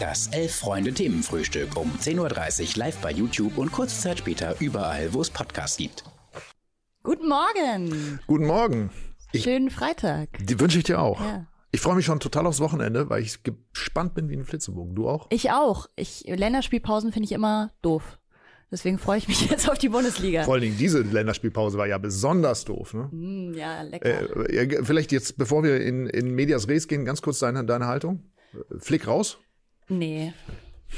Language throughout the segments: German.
Das Elf-Freunde-Themenfrühstück um 10.30 Uhr live bei YouTube und kurze Zeit später überall, wo es Podcasts gibt. Guten Morgen. Guten Morgen. Ich, Schönen Freitag. Die wünsche ich dir auch. Ja. Ich freue mich schon total aufs Wochenende, weil ich gespannt bin wie ein Flitzebogen. Du auch? Ich auch. Ich, Länderspielpausen finde ich immer doof. Deswegen freue ich mich jetzt auf die Bundesliga. Vor allen Dingen diese Länderspielpause war ja besonders doof. Ne? Mm, ja, lecker. Äh, vielleicht jetzt, bevor wir in, in Medias Res gehen, ganz kurz deine, deine Haltung. Flick raus? Nee.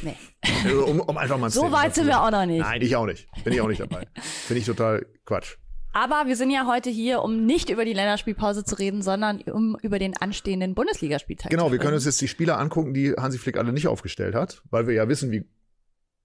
Nee. Also, um, um einfach mal So weit sind wir auch noch nicht. Nein, ich auch nicht. Bin ich auch nicht dabei. Finde ich total Quatsch. Aber wir sind ja heute hier, um nicht über die Länderspielpause zu reden, sondern um über den anstehenden Bundesligaspieltag genau, zu. Genau, wir können uns jetzt die Spieler angucken, die Hansi Flick alle nicht aufgestellt hat, weil wir ja wissen, wie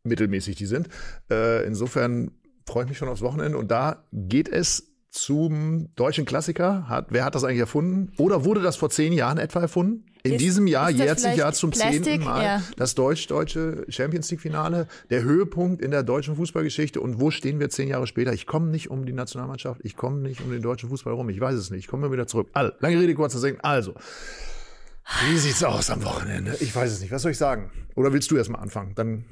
mittelmäßig die sind. Äh, insofern freue ich mich schon aufs Wochenende und da geht es zum deutschen Klassiker. Hat, wer hat das eigentlich erfunden? Oder wurde das vor zehn Jahren etwa erfunden? In ist, diesem Jahr jährt sich ja zum Plastik? zehnten Mal ja. das deutsch-deutsche Champions League-Finale, der Höhepunkt in der deutschen Fußballgeschichte. Und wo stehen wir zehn Jahre später? Ich komme nicht um die Nationalmannschaft, ich komme nicht um den deutschen Fußball rum. Ich weiß es nicht. Ich komme wieder zurück. Also, lange Rede, kurzer Sinn. Also, wie sieht's aus am Wochenende? Ich weiß es nicht. Was soll ich sagen? Oder willst du erst mal anfangen? Dann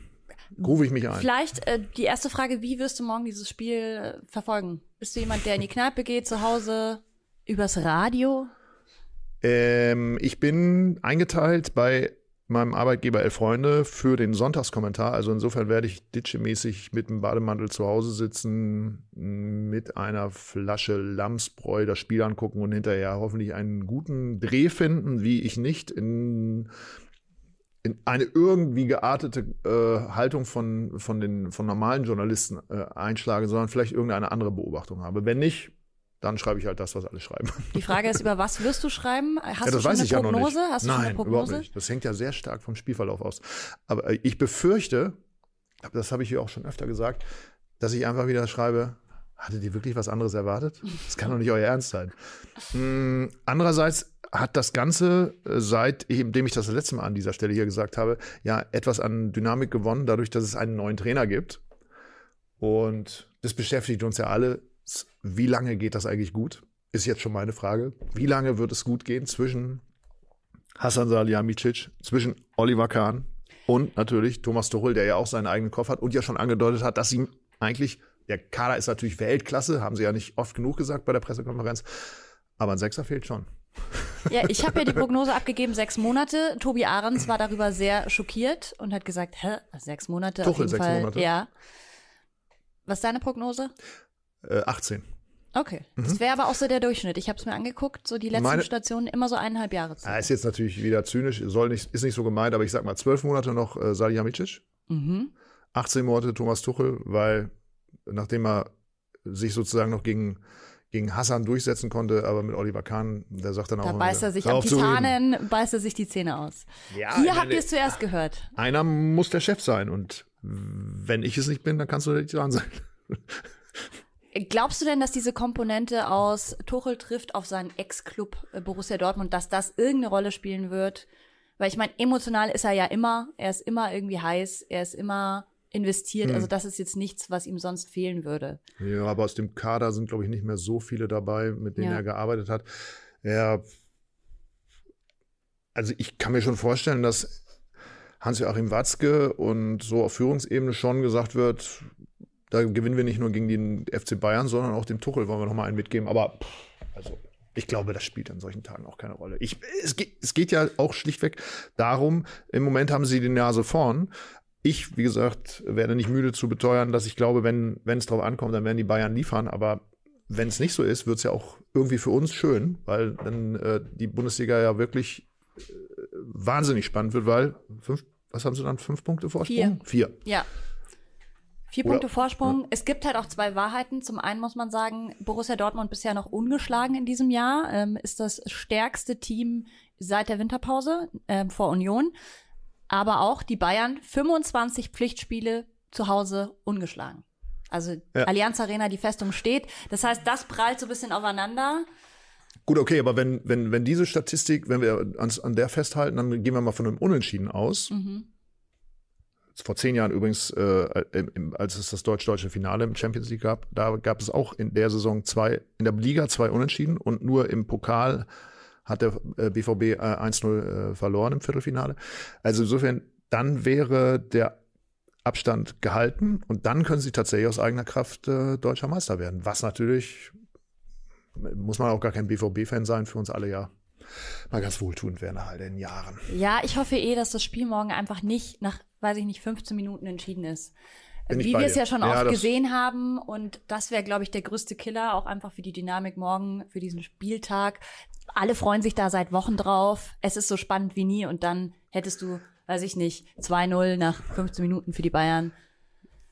rufe ich mich ein. Vielleicht äh, die erste Frage, wie wirst du morgen dieses Spiel äh, verfolgen? Bist du jemand, der in die Kneipe geht, zu Hause, übers Radio? Ähm, ich bin eingeteilt bei meinem Arbeitgeber Elf Freunde für den Sonntagskommentar. Also insofern werde ich ditchemäßig mit dem Bademantel zu Hause sitzen, mit einer Flasche Lamsbräu das Spiel angucken und hinterher hoffentlich einen guten Dreh finden, wie ich nicht in in eine irgendwie geartete äh, Haltung von, von den von normalen Journalisten äh, einschlage, sondern vielleicht irgendeine andere Beobachtung habe. Wenn nicht, dann schreibe ich halt das, was alle schreiben. Die Frage ist, über was wirst du schreiben? Hast ja, das du schon eine Prognose? Ja. Hast du Nein, schon eine Prognose? überhaupt nicht. Das hängt ja sehr stark vom Spielverlauf aus. Aber äh, ich befürchte, das habe ich hier auch schon öfter gesagt, dass ich einfach wieder schreibe, hattet ihr wirklich was anderes erwartet? Das kann doch nicht euer Ernst sein. Hm, andererseits hat das Ganze, äh, seitdem ich das, das letzte Mal an dieser Stelle hier gesagt habe, ja etwas an Dynamik gewonnen, dadurch, dass es einen neuen Trainer gibt. Und das beschäftigt uns ja alle. Wie lange geht das eigentlich gut? Ist jetzt schon meine Frage. Wie lange wird es gut gehen zwischen Hassan Salihamidzic, zwischen Oliver Kahn und natürlich Thomas Tuchel, der ja auch seinen eigenen Kopf hat und ja schon angedeutet hat, dass ihm eigentlich, der Kader ist natürlich Weltklasse, haben sie ja nicht oft genug gesagt bei der Pressekonferenz, aber ein Sechser fehlt schon. Ja, ich habe ja die Prognose abgegeben, sechs Monate. Tobi Ahrens war darüber sehr schockiert und hat gesagt, hä, sechs Monate Tuchel, auf jeden sechs Fall. Monate. Ja. Was ist deine Prognose? Äh, 18. Okay. Das wäre aber auch so der Durchschnitt. Ich habe es mir angeguckt, so die letzten Meine- Stationen immer so eineinhalb Jahre. Ah, ist jetzt natürlich wieder zynisch, soll nicht, ist nicht so gemeint, aber ich sag mal zwölf Monate noch äh, Salihamidzic, Mhm. 18 Monate Thomas Tuchel, weil nachdem er sich sozusagen noch gegen, gegen Hassan durchsetzen konnte, aber mit Oliver Kahn, der sagt dann auch Da beißt er sich am. Titanen, beißt er sich die Zähne aus. Ja, Hier habt ihr es zuerst gehört. Einer muss der Chef sein und wenn ich es nicht bin, dann kannst du der Titan sein. Glaubst du denn, dass diese Komponente aus Tuchel trifft auf seinen Ex-Club äh, Borussia Dortmund, dass das irgendeine Rolle spielen wird? Weil ich meine, emotional ist er ja immer, er ist immer irgendwie heiß, er ist immer investiert. Hm. Also das ist jetzt nichts, was ihm sonst fehlen würde. Ja, aber aus dem Kader sind, glaube ich, nicht mehr so viele dabei, mit denen Ja. er gearbeitet hat. Ja, also ich kann mir schon vorstellen, dass Hans-Joachim Watzke und so auf Führungsebene schon gesagt wird, da gewinnen wir nicht nur gegen den FC Bayern, sondern auch dem Tuchel wollen wir noch mal einen mitgeben. Aber also ich glaube, das spielt an solchen Tagen auch keine Rolle. Ich, es, geht, es geht ja auch schlichtweg darum, im Moment haben sie die Nase vorn. Ich, wie gesagt, werde nicht müde zu beteuern, dass ich glaube, wenn es drauf ankommt, dann werden die Bayern liefern. Aber wenn es nicht so ist, wird es ja auch irgendwie für uns schön, weil dann äh, die Bundesliga ja wirklich äh, wahnsinnig spannend wird, weil fünf, was haben sie dann? Fünf Punkte Vorsprung? Vier. Ja. Vier Oder- Punkte Vorsprung. Es gibt halt auch zwei Wahrheiten. Zum einen muss man sagen, Borussia Dortmund bisher noch ungeschlagen in diesem Jahr, ähm, ist das stärkste Team seit der Winterpause ähm, vor Union. Aber auch die Bayern 25 Pflichtspiele zu Hause ungeschlagen. Also Ja. Allianz Arena, die Festung steht. Das heißt, das prallt so ein bisschen aufeinander. Gut, okay, aber wenn, wenn, wenn diese Statistik, wenn wir ans, an der festhalten, dann gehen wir mal von einem Unentschieden aus. Mhm. Vor zehn Jahren übrigens, äh, im, als es das deutsch-deutsche Finale im Champions League gab, da gab es auch in der Saison zwei, in der Liga zwei Unentschieden und nur im Pokal hat der äh, BVB äh, 1-0 äh, verloren im Viertelfinale. Also insofern, dann wäre der Abstand gehalten und dann können sie tatsächlich aus eigener Kraft äh, deutscher Meister werden. Was natürlich, muss man auch gar kein BVB-Fan sein, für uns alle ja mal ganz wohltuend wäre nach all den Jahren. Ja, ich hoffe eh, dass das Spiel morgen einfach nicht nach, weiß ich nicht, 15 Minuten entschieden ist. Ich Wie wir es ja schon Ja, oft gesehen haben. Und das wäre, glaube ich, der größte Killer, auch einfach für die Dynamik morgen, für diesen Spieltag. Alle freuen sich da seit Wochen drauf. Es ist so spannend wie nie. Und dann hättest du, weiß ich nicht, 2-0 nach 15 Minuten für die Bayern.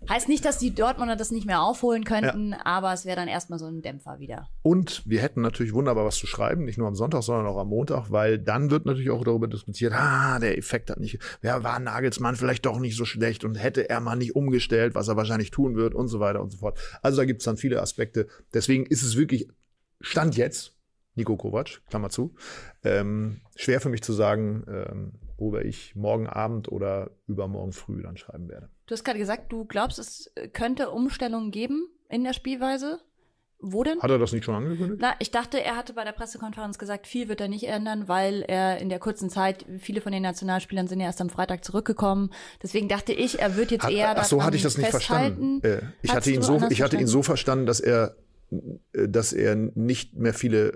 Heißt nicht, dass die Dortmunder das nicht mehr aufholen könnten, aber es wäre dann erstmal so ein Dämpfer wieder. Und wir hätten natürlich wunderbar was zu schreiben, nicht nur am Sonntag, sondern auch am Montag, weil dann wird natürlich auch darüber diskutiert, ah, der Effekt hat nicht, ja, war Nagelsmann vielleicht doch nicht so schlecht und hätte er mal nicht umgestellt, was er wahrscheinlich tun wird und so weiter und so fort. Also da gibt es dann viele Aspekte. Deswegen ist es wirklich, Stand jetzt, Nico Kovac, Klammer zu, ähm, schwer für mich zu sagen, ähm, worüber ich morgen Abend oder übermorgen früh dann schreiben werde. Du hast gerade gesagt, du glaubst, es könnte Umstellungen geben in der Spielweise. Wo denn? Hat er das nicht schon angekündigt? Na, ich dachte, er hatte bei der Pressekonferenz gesagt, viel wird er nicht ändern, weil er in der kurzen Zeit, viele von den Nationalspielern sind ja erst am Freitag zurückgekommen. Deswegen dachte ich, er wird jetzt Hat, eher ach so hatte ich das nicht verstanden. Äh, ich Hattest hatte ihn so, ich hatte ihn verstanden? so verstanden, dass er, dass er nicht mehr viele,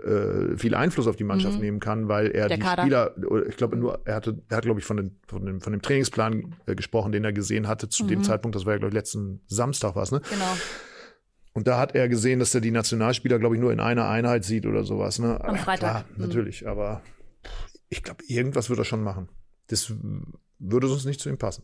äh, viel Einfluss auf die Mannschaft nehmen kann, weil er Mhm. Der die Kader. Spieler, ich glaube nur, er hatte, er hat glaube ich von, den, von dem, von dem Trainingsplan äh, gesprochen, den er gesehen hatte zu Mhm. dem Zeitpunkt. Das war ja glaube ich letzten Samstag was, ne? Genau. Und da hat er gesehen, dass er die Nationalspieler, glaube ich, nur in einer Einheit sieht oder sowas. Ne? Am Freitag. Klar, Mhm. natürlich, aber ich glaube, irgendwas wird er schon machen. Das würde sonst nicht zu ihm passen.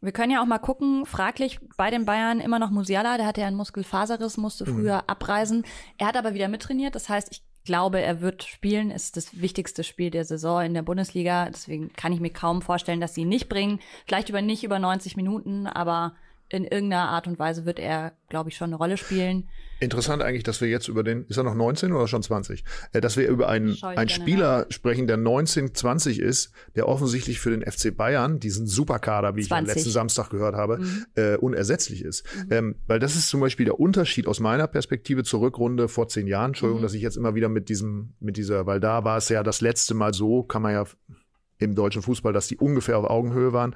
Wir können ja auch mal gucken, fraglich bei den Bayern immer noch Musiala, der hatte ja einen Muskelfaserriss, musste Mhm. früher abreisen. Er hat aber wieder mittrainiert, das heißt, ich glaube, er wird spielen, ist das wichtigste Spiel der Saison in der Bundesliga, deswegen kann ich mir kaum vorstellen, dass sie ihn nicht bringen. Vielleicht über nicht über 90 Minuten, aber in irgendeiner Art und Weise wird er, glaube ich, schon eine Rolle spielen. Interessant eigentlich, dass wir jetzt über den, ist er noch 19 oder schon 20? Äh, dass wir über einen, einen Spieler sprechen, der 19, 20 ist, der offensichtlich für den FC Bayern, diesen Superkader, wie ich am 20. letzten Samstag gehört habe, äh, unersetzlich ist. Ähm, weil das ist zum Beispiel der Unterschied aus meiner Perspektive zur Rückrunde vor zehn Jahren. Entschuldigung, dass ich jetzt immer wieder mit diesem, mit dieser, weil da war es ja das letzte Mal so, kann man ja im deutschen Fußball, dass die ungefähr auf Augenhöhe waren.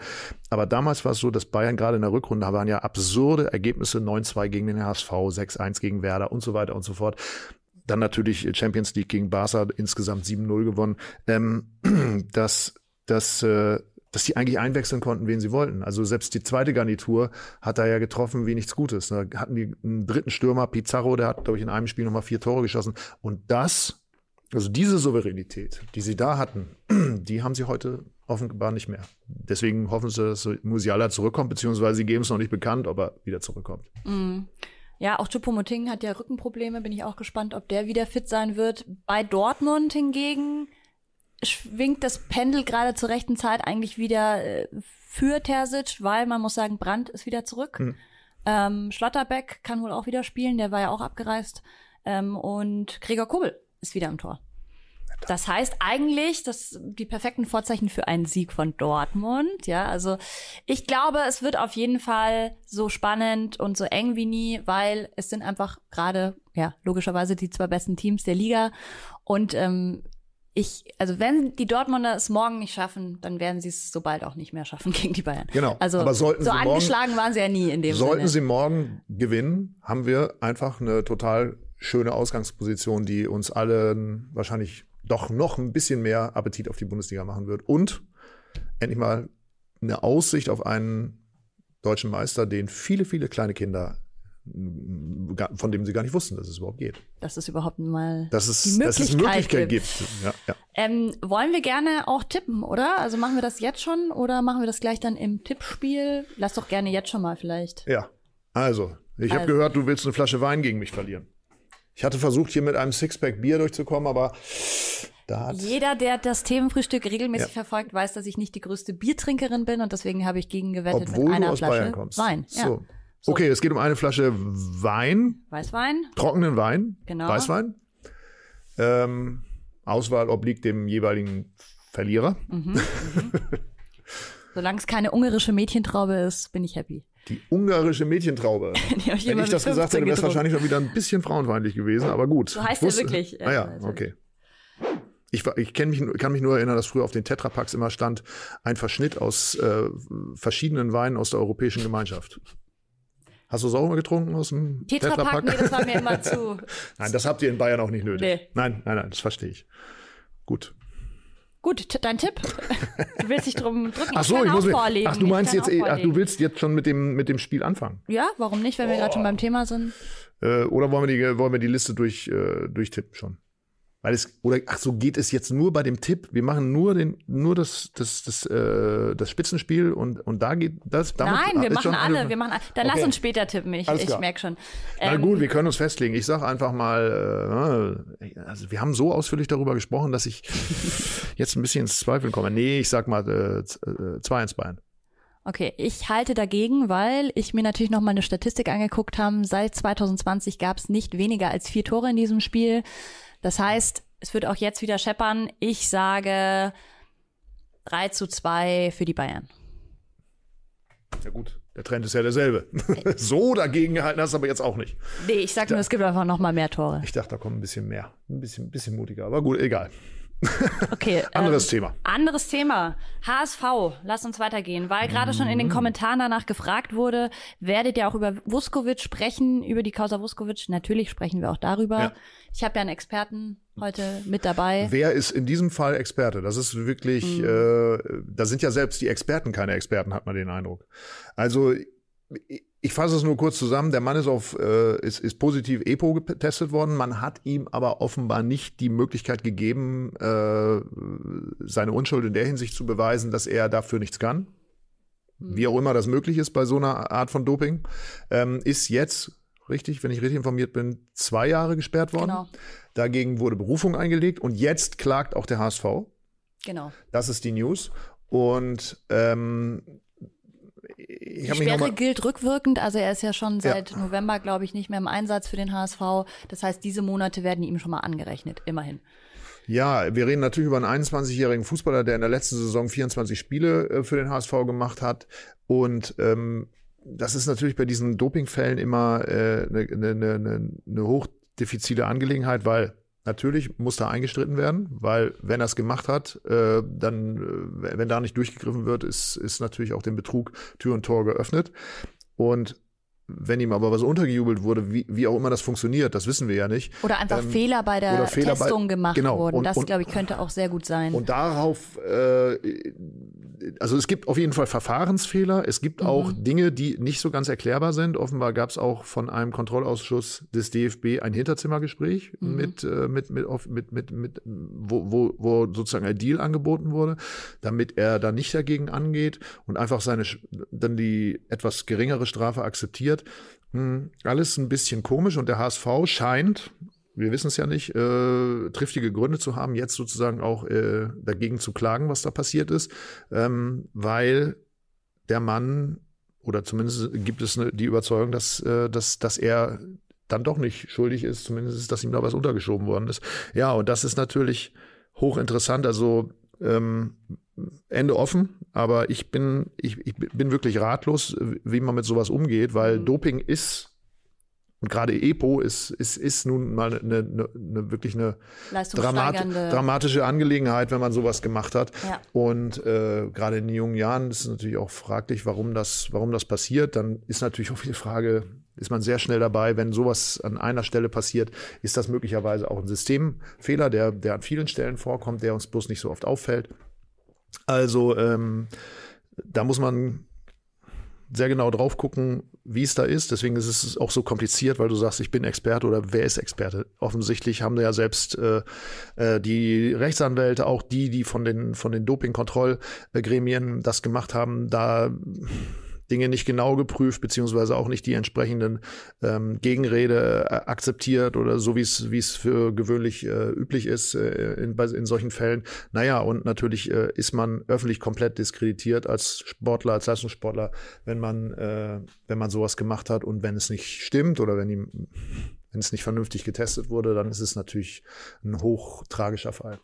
Aber damals war es so, dass Bayern gerade in der Rückrunde da waren ja absurde Ergebnisse, 9-2 gegen den HSV, 6-1 gegen Werder und so weiter und so fort. Dann natürlich Champions League gegen Barca, insgesamt 7-0 gewonnen. Ähm, dass, dass, äh, dass die eigentlich einwechseln konnten, wen sie wollten. Also selbst die zweite Garnitur hat da ja getroffen wie nichts Gutes. Da hatten die einen dritten Stürmer, Pizarro, der hat, glaube ich, in einem Spiel nochmal vier Tore geschossen. Und das also diese Souveränität, die sie da hatten, die haben sie heute offenbar nicht mehr. Deswegen hoffen sie, dass Musiala zurückkommt, beziehungsweise sie geben es noch nicht bekannt, ob er wieder zurückkommt. Ja, auch Choupo-Moting hat ja Rückenprobleme, bin ich auch gespannt, ob der wieder fit sein wird. Bei Dortmund hingegen schwingt das Pendel gerade zur rechten Zeit eigentlich wieder äh, für Terzic, weil man muss sagen, Brandt ist wieder zurück. Ähm, Schlotterbeck kann wohl auch wieder spielen, der war ja auch abgereist. Ähm, und Gregor Kobel ist wieder im Tor. Das heißt eigentlich, dass die perfekten Vorzeichen für einen Sieg von Dortmund. Ja, also ich glaube, es wird auf jeden Fall so spannend und so eng wie nie, weil es sind einfach gerade, ja, logischerweise die zwei besten Teams der Liga. Und ähm, ich, also wenn die Dortmunder es morgen nicht schaffen, dann werden sie es so bald auch nicht mehr schaffen gegen die Bayern. Genau. Also Aber sollten so sie morgen- angeschlagen waren sie ja nie in dem Sollten Sinne. sie morgen gewinnen, haben wir einfach eine total schöne Ausgangsposition, die uns allen wahrscheinlich doch noch ein bisschen mehr Appetit auf die Bundesliga machen wird. Und endlich mal eine Aussicht auf einen deutschen Meister, den viele, viele kleine Kinder, von dem sie gar nicht wussten, dass es überhaupt geht. dass es überhaupt mal Dass es, die dass es Möglichkeit, Möglichkeit gibt. gibt. Ja, ja. Ähm, wollen wir gerne auch tippen, oder? Also machen wir das jetzt schon oder machen wir das gleich dann im Tippspiel? Lass doch gerne jetzt schon mal vielleicht. Ja, also, ich habe Also. gehört, du willst eine Flasche Wein gegen mich verlieren. Ich hatte versucht, hier mit einem Sixpack Bier durchzukommen, aber da hat Jeder, der das Themenfrühstück regelmäßig Ja. verfolgt, weiß, dass ich nicht die größte Biertrinkerin bin und deswegen habe ich gegen gewettet obwohl mit einer du aus Flasche Bayern kommst. Wein. Ja. So. Okay, es geht um eine Flasche Wein, Weißwein? trockenen Wein, Genau. Weißwein. Ähm, Auswahl obliegt dem jeweiligen Verlierer. Solange es keine ungarische Mädchentraube ist, bin ich happy. Die ungarische Mädchentraube. Ich Wenn immer ich das gesagt 15 hätte, wäre es wahrscheinlich noch wieder ein bisschen frauenfeindlich gewesen, aber gut. So heißt er wirklich, Ah ja, also. okay. Ich, ich mich, kann mich nur erinnern, dass früher auf den Tetrapacks immer stand, ein Verschnitt aus äh, verschiedenen Weinen aus der Europäischen Gemeinschaft. Hast du es auch mal getrunken aus dem Tetrapack, nee, das war mir immer zu. Nein, das habt ihr in Bayern auch nicht nötig. Nee. Nein, nein, nein, das verstehe ich. Gut. Gut, dein Tipp. Du willst dich drum drücken. Ach so, kann ich muss vorlegen. Ach, du Ich meinst jetzt, eh- ach, du willst jetzt schon mit dem, mit dem Spiel anfangen? Ja, warum nicht, wenn wir gerade schon beim Thema sind? Äh, oder wollen wir die, wollen wir die Liste durch, äh, durchtippen schon? Weil es, oder, ach so, geht es jetzt nur bei dem Tipp? Wir machen nur den, nur das, das, das, äh, das Spitzenspiel und, und da geht das, Nein, wir machen alle. Wir machen alle. Dann lass Okay. uns später tippen. Ich, Alles ich merke schon. Na Ähm, gut, wir können uns festlegen. Ich sage einfach mal, äh, also wir haben so ausführlich darüber gesprochen, dass ich jetzt ein bisschen ins Zweifeln komme. Nee, ich sag mal äh, z- äh, 2-1 Bayern. Okay, ich halte dagegen, weil ich mir natürlich noch mal eine Statistik angeguckt habe. Seit 2020 gab es nicht weniger als vier Tore in diesem Spiel. Das heißt, es wird auch jetzt wieder scheppern. Ich sage 3 zu 2 für die Bayern. Ja gut, der Trend ist ja derselbe. so dagegen gehalten hast du aber jetzt auch nicht. Nee, ich sag nur, es gibt einfach noch mal mehr Tore. Ich dachte, da kommt ein bisschen mehr. Ein bisschen, bisschen mutiger. Aber gut, egal. Okay. Anderes ähm, Thema. Anderes Thema. HSV. Lass uns weitergehen. Weil gerade schon in den Kommentaren danach gefragt wurde, werdet ihr auch über Vuskovic sprechen, über die Causa Vuskovic? Natürlich sprechen wir auch darüber. Ja. Ich habe ja einen Experten heute mit dabei. Wer ist in diesem Fall Experte? Das ist wirklich, äh, da sind ja selbst die Experten keine Experten, hat man den Eindruck. Also ich, fasse es nur kurz zusammen. Der Mann ist auf äh, ist, ist positiv EPO getestet worden. Man hat ihm aber offenbar nicht die Möglichkeit gegeben, äh, seine Unschuld in der Hinsicht zu beweisen, dass er dafür nichts kann. Wie auch immer das möglich ist bei so einer Art von Doping, ähm, ist jetzt richtig, wenn ich richtig informiert bin, zwei Jahre gesperrt worden. Genau. Dagegen wurde Berufung eingelegt und jetzt klagt auch der HSV. Genau. Das ist die News. Und ähm, ich Die Sperre gilt rückwirkend, also er ist ja schon Ja. seit November, glaube ich, nicht mehr im Einsatz für den HSV. Das heißt, diese Monate werden ihm schon mal angerechnet, immerhin. Ja, wir reden natürlich über einen 21-jährigen Fußballer, der in der letzten Saison 24 Spiele äh, für den HSV gemacht hat. Und ähm, das ist natürlich bei diesen Dopingfällen immer äh, eine äh, ne, ne, ne hochdefizile Angelegenheit, weil natürlich muss da eingestritten werden, weil wenn er es gemacht hat, äh, dann, äh, wenn da nicht durchgegriffen wird, ist, ist natürlich auch dem Betrug Tür und Tor geöffnet. Und wenn ihm aber was untergejubelt wurde, wie, wie auch immer das funktioniert, das wissen wir ja nicht. Oder einfach Ähm, Fehler bei der Fehler bei- Testung gemacht genau. wurden. Und- das, glaube ich, könnte auch sehr gut sein. Und darauf, äh, also es gibt auf jeden Fall Verfahrensfehler. Es gibt auch Dinge, die nicht so ganz erklärbar sind. Offenbar gab es auch von einem Kontrollausschuss des DFB ein Hinterzimmergespräch mit, äh, mit, mit, mit, mit, mit, wo, wo, wo sozusagen ein Deal angeboten wurde, damit er da nicht dagegen angeht und einfach seine, dann die etwas geringere Strafe akzeptiert. Hm, alles ein bisschen komisch und der HSV scheint, wir wissen es ja nicht, äh, triftige Gründe zu haben, jetzt sozusagen auch äh, dagegen zu klagen, was da passiert ist, ähm, weil der Mann oder zumindest gibt es eine, die Überzeugung, dass, äh, dass, dass er dann doch nicht schuldig ist, zumindest, dass ihm da was untergeschoben worden ist. Ja, und das ist natürlich hochinteressant. Also ähm, Ende offen, aber ich bin, ich, ich bin wirklich ratlos, wie man mit sowas umgeht, weil Doping ist und gerade EPO ist, ist, ist nun mal eine, eine, eine wirklich eine Dramat dramatische Angelegenheit, wenn man sowas gemacht hat. Ja. Und äh, gerade in den jungen Jahren ist es natürlich auch fraglich, warum das, warum das passiert. Dann ist natürlich auch die Frage, ist man sehr schnell dabei, wenn sowas an einer Stelle passiert, ist das möglicherweise auch ein Systemfehler, der, der an vielen Stellen vorkommt, der uns bloß nicht so oft auffällt. Also ähm, da muss man sehr genau drauf gucken, wie es da ist. Deswegen ist es auch so kompliziert, weil du sagst, ich bin Experte oder wer ist Experte? Offensichtlich haben ja selbst äh, äh, die Rechtsanwälte, auch die, die von den von den Dopingkontrollgremien das gemacht haben, da Dinge nicht genau geprüft, beziehungsweise auch nicht die entsprechenden ähm, Gegenrede äh, akzeptiert oder so, wie es wie es für gewöhnlich äh, üblich ist äh, in, bei, in solchen Fällen. Naja, und natürlich äh, ist man öffentlich komplett diskreditiert als Sportler, als Leistungssportler, wenn man, äh, wenn man sowas gemacht hat und wenn es nicht stimmt oder wenn ihm wenn es nicht vernünftig getestet wurde, dann ist es natürlich ein hochtragischer Fall.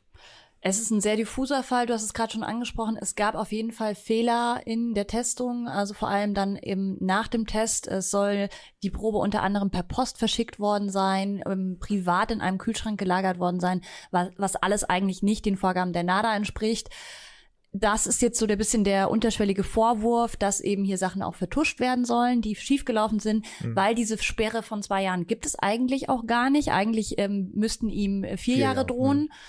Es ist ein sehr diffuser Fall, du hast es gerade schon angesprochen. Es gab auf jeden Fall Fehler in der Testung, also vor allem dann eben nach dem Test. Es soll die Probe unter anderem per Post verschickt worden sein, ähm, privat in einem Kühlschrank gelagert worden sein, was, alles eigentlich nicht den Vorgaben der NADA entspricht. Das ist jetzt so der bisschen der unterschwellige Vorwurf, dass eben hier Sachen auch vertuscht werden sollen, die schiefgelaufen sind, mhm. weil diese Sperre von zwei Jahren gibt es eigentlich auch gar nicht. Eigentlich ähm, müssten ihm vier, vier Jahre drohen. Jahre.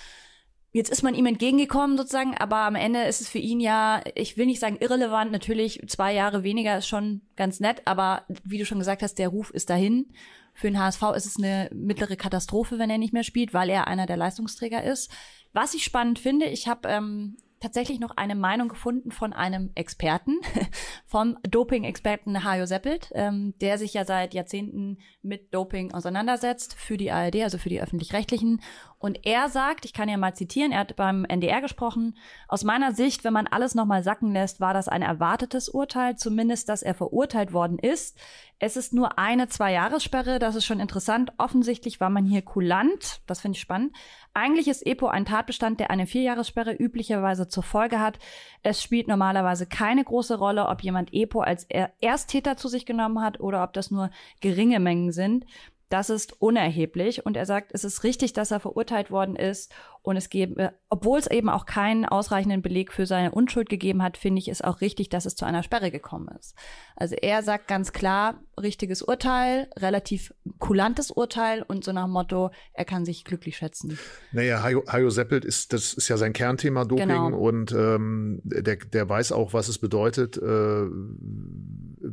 Jetzt ist man ihm entgegengekommen sozusagen, aber am Ende ist es für ihn ja, ich will nicht sagen irrelevant, natürlich zwei Jahre weniger ist schon ganz nett, aber wie du schon gesagt hast, der Ruf ist dahin. Für den HSV ist es eine mittlere Katastrophe, wenn er nicht mehr spielt, weil er einer der Leistungsträger ist. Was ich spannend finde, ich habe ähm, tatsächlich noch eine Meinung gefunden von einem Experten, vom Doping-Experten Hajo Seppelt, ähm, der sich ja seit Jahrzehnten mit Doping auseinandersetzt für die ARD, also für die öffentlich-rechtlichen. Und er sagt, ich kann ja mal zitieren, er hat beim NDR gesprochen, aus meiner Sicht, wenn man alles nochmal sacken lässt, war das ein erwartetes Urteil, zumindest, dass er verurteilt worden ist. Es ist nur eine Zwei-Jahressperre, das ist schon interessant. Offensichtlich war man hier kulant, das finde ich spannend. Eigentlich ist EPO ein Tatbestand, der eine Vierjahressperre üblicherweise zur Folge hat. Es spielt normalerweise keine große Rolle, ob jemand EPO als Ersttäter zu sich genommen hat oder ob das nur geringe Mengen sind. Das ist unerheblich. Und er sagt, es ist richtig, dass er verurteilt worden ist. Und es gebe, obwohl es eben auch keinen ausreichenden Beleg für seine Unschuld gegeben hat, finde ich es auch richtig, dass es zu einer Sperre gekommen ist. Also er sagt ganz klar, richtiges Urteil, relativ kulantes Urteil und so nach dem Motto, er kann sich glücklich schätzen. Naja, Hajo, Hajo Seppelt ist, das ist ja sein Kernthema Doping genau. und ähm, der, der weiß auch, was es bedeutet, äh,